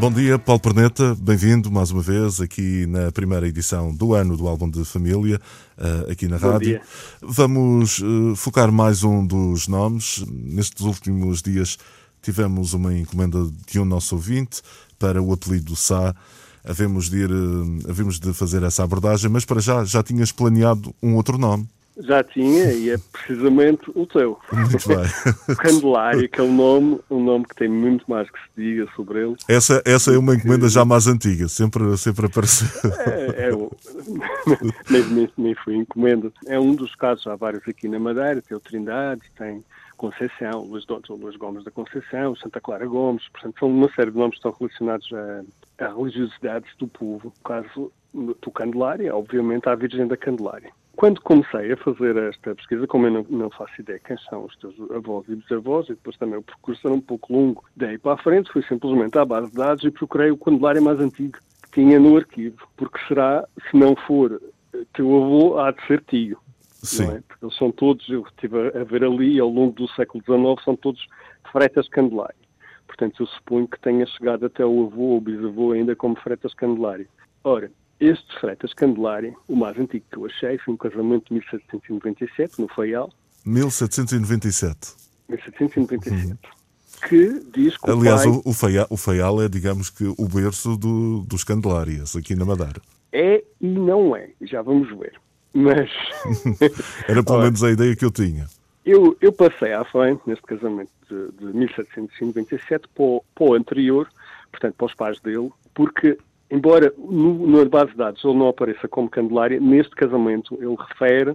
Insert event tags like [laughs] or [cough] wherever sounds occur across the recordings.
Bom dia, Paulo Perneta, bem-vindo mais uma vez aqui na primeira edição do ano do Álbum de Família, eh, aqui na Bom rádio. dia. Vamos eh, focar mais um dos nomes. Nestes últimos dias tivemos uma encomenda de um nosso ouvinte para o apelido Sá. Havemos de, ir, eh, havemos de fazer essa abordagem, mas para já já tinhas planeado um outro nome. Já tinha, e é precisamente o teu. Muito bem. O [laughs] Candelário, que é um nome, um nome que tem muito mais que se diga sobre ele. Essa, essa é uma encomenda já mais antiga, sempre, sempre apareceu. É, é o, [laughs] nem, nem, foi encomenda. É um dos casos, há vários aqui na Madeira, tem o Trindade, tem Conceição, Luís Doutor, Luís Gomes da Conceição, Santa Clara Gomes, portanto são uma série de nomes que estão relacionados a, a religiosidades do povo. No caso do Candelário, obviamente, à Virgem da Candelária. Quando comecei a fazer esta pesquisa, como eu não, não, faço ideia quem são os teus avós e bisavós, e depois também o percurso era um pouco longo, daí para a frente, fui simplesmente à base de dados e procurei o Candelário mais antigo que tinha no arquivo, porque será, se não for teu avô, há de ser tio. Sim. É? Porque eles são todos, eu estive a ver ali, ao longo do século XIX, são todos de Freitas Candelário. Portanto, eu suponho que tenha chegado até o avô ou bisavô ainda como Freitas Candelário. Ora, este Freitas Candelária, o mais antigo que eu achei, foi um casamento de 1797, no Faial. 1797. 1797. Que diz que Aliás, o pai o, o, Faial, o Faial é, digamos que, o berço do, dos Candelárias, aqui na Madeira. é e não é. Já vamos ver. Mas [laughs] Era pelo Ora. menos a ideia que eu tinha. eu, eu passei à frente, neste casamento de, de 1797, para o, para o anterior, portanto, para os pais dele, porque, embora no, na base de dados ele não apareça como Candelária, neste casamento ele refere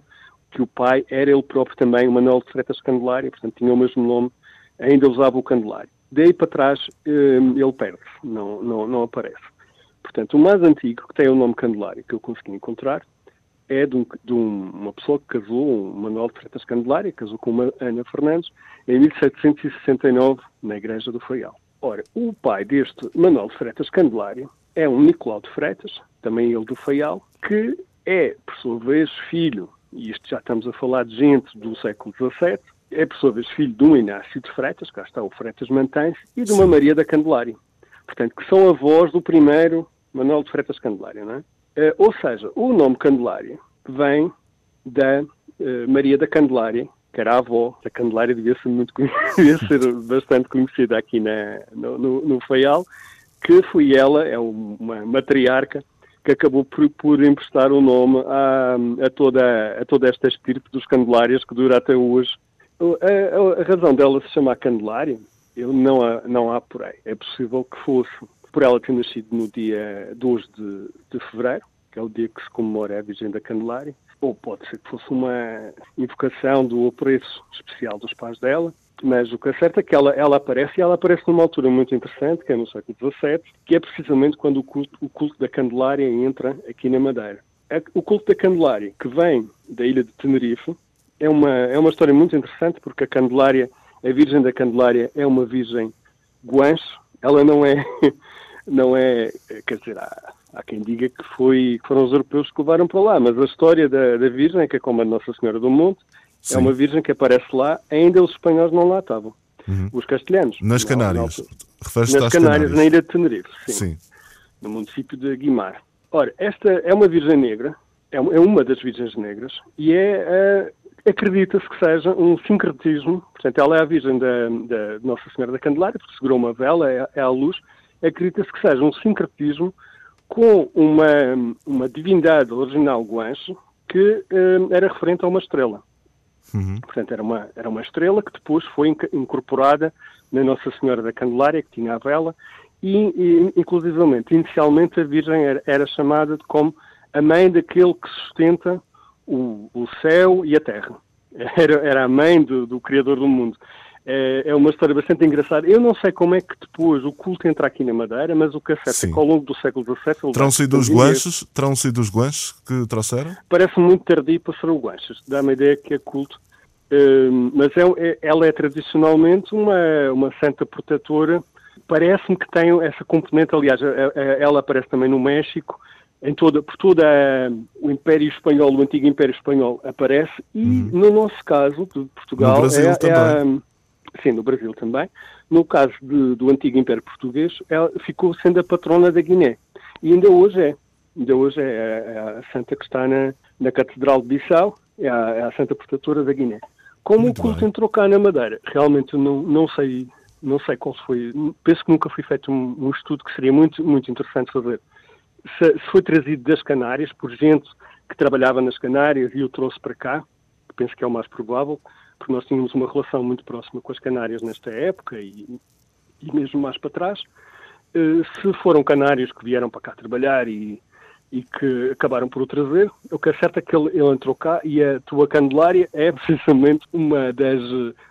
que o pai era ele próprio também, o Manuel de Freitas Candelária, portanto, tinha o mesmo nome, ainda usava o Candelário. Daí para trás hum, ele perde-se, não, não, não aparece. Portanto, o mais antigo que tem o nome Candelário que eu consegui encontrar é de, um- de um- uma pessoa que casou, um Manuel de Freitas Candelária, casou com uma Ana Fernandes, em 1769, na Igreja do Faial. Ora, o pai deste Manuel de Freitas Candelária é um Nicolau de Freitas, também ele do Faial, que é, por sua vez, filho, e isto já estamos a falar de gente do século XVII, é, por sua vez, filho de um Inácio de Freitas, cá está o Freitas mantém e de uma Sim. Maria da Candelária. Portanto, que são avós do primeiro Manuel de Freitas Candelária, não é? Eh, ou seja, o nome Candelária vem da eh, Maria da Candelária, que era a avó da Candelária, devia ser, muito, [laughs] devia ser bastante conhecida aqui na, no, no, no Faial, que foi ela, é um- uma matriarca, que acabou por, por emprestar o nome a, a, toda, a toda esta estirpe dos Candelárias que dura até hoje. A, a- a razão dela se chamar Candelária, eu não a, não a apurei. É possível que fosse por ela ter nascido no dia 2 de, de fevereiro, que é o dia que se comemora a Virgem da Candelária, ou pode ser que fosse uma invocação do apreço especial dos pais dela, mas o que é certo é que ela, ela aparece, e ela aparece numa altura muito interessante, que é no século XVII, que é precisamente quando o culto, o culto da Candelária entra aqui na Madeira. O culto da Candelária, que vem da ilha de Tenerife, é uma, é uma história muito interessante, porque a Candelária, a Virgem da Candelária é uma virgem guancho, ela não é, [laughs] não é, quer dizer, há, há quem diga que, foi, que foram os europeus que levaram para lá, mas a história da, da Virgem, que é como a Nossa Senhora do Monte, Sim. é uma Virgem que aparece lá, ainda os espanhóis não lá estavam, Uhum. os castelhanos. Nas Na- Canárias. Refere-se nas Canárias, na ilha de Tenerife, sim Sim. no município de Guimar. Ora, esta é uma Virgem Negra, é uma- é uma das Virgens Negras, e é, eh, acredita-se que seja um sincretismo, portanto, ela é a Virgem da, da Nossa Senhora da Candelária, porque segurou uma vela, é, é a luz, acredita-se que seja um sincretismo com uma, uma divindade original guanche que eh, era referente a uma estrela. Uhum. Portanto, era uma, era uma estrela que depois foi inc- incorporada na Nossa Senhora da Candelária, que tinha a vela, e, e inclusivamente, inicialmente, a Virgem era, era chamada como a mãe daquele que sustenta o, o céu e a terra. Era, era a mãe do, do Criador do mundo. É, é, uma história bastante engraçada. Eu não sei como é que depois o culto entra aqui na Madeira, mas o é é que ao longo do século XVII... Terão sido os guanches? Terão sido os guanches que trouxeram? Parece muito tardio para ser o guanches. Dá-me a ideia que é culto. Uh, mas é, é, ela é tradicionalmente uma, uma santa protetora. Parece-me que tem essa componente, aliás, ela aparece também no México, em toda, por todo o Império Espanhol, o antigo Império Espanhol aparece, e uhum. no nosso caso, de Portugal, no Brasil é, também. É sim, no Brasil também. No caso de, do antigo Império Português, ela ficou sendo a patrona da Guiné. E ainda hoje é. Ainda hoje é, é a santa que está na, na Catedral de Bissau, é a, é a santa protetora da Guiné. Como Muito o culto bem. entrou cá na Madeira? Realmente não, não sei não sei qual foi. Penso que nunca foi feito um, um estudo que seria muito, muito interessante fazer. Se, se, foi trazido das Canárias por gente que trabalhava nas Canárias e o trouxe para cá, penso que é o mais provável, porque nós tínhamos uma relação muito próxima com as Canárias nesta época e, e mesmo mais para trás. Uh, se foram canários que vieram para cá trabalhar e, e que acabaram por o trazer, o que é certo é que ele, ele, entrou cá e a tua Candelária é [laughs] precisamente uma das,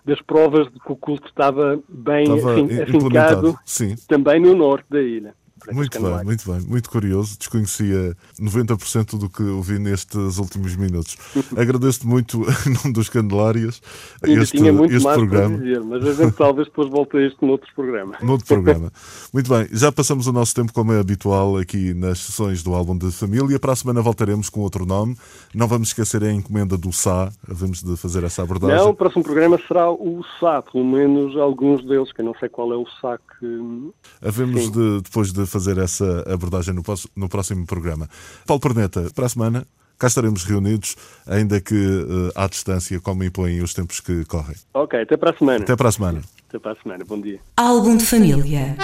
das provas de que o culto estava bem estava assim, afincado também no norte da ilha. Muito bem, muito bem, muito curioso. Desconhecia 90% do que ouvi nestes últimos minutos. [laughs] Agradeço-te muito, [laughs] em nome dos Candelárias, este, tinha muito este mais programa. Dizer, mas a gente talvez depois volte a isto noutro programa. [laughs] Noutro programa. muito bem, já passamos o nosso tempo, como é habitual, aqui nas sessões do álbum de família. Para a semana voltaremos com outro nome. Não vamos esquecer a encomenda do Sá, havemos de fazer essa abordagem. Não, o próximo programa será o Sá, pelo menos alguns deles, que eu não sei qual é o Sá que. Havemos de, depois de fazer essa abordagem no, no próximo programa. Paulo Perneta, para a semana cá estaremos reunidos, ainda que uh, à distância, como impõem os tempos que correm. Ok, até para a semana. Até para a semana. Até para a semana, bom dia. Álbum de família.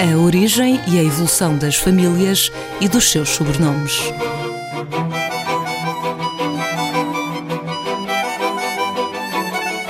A origem e a evolução das famílias e dos seus sobrenomes.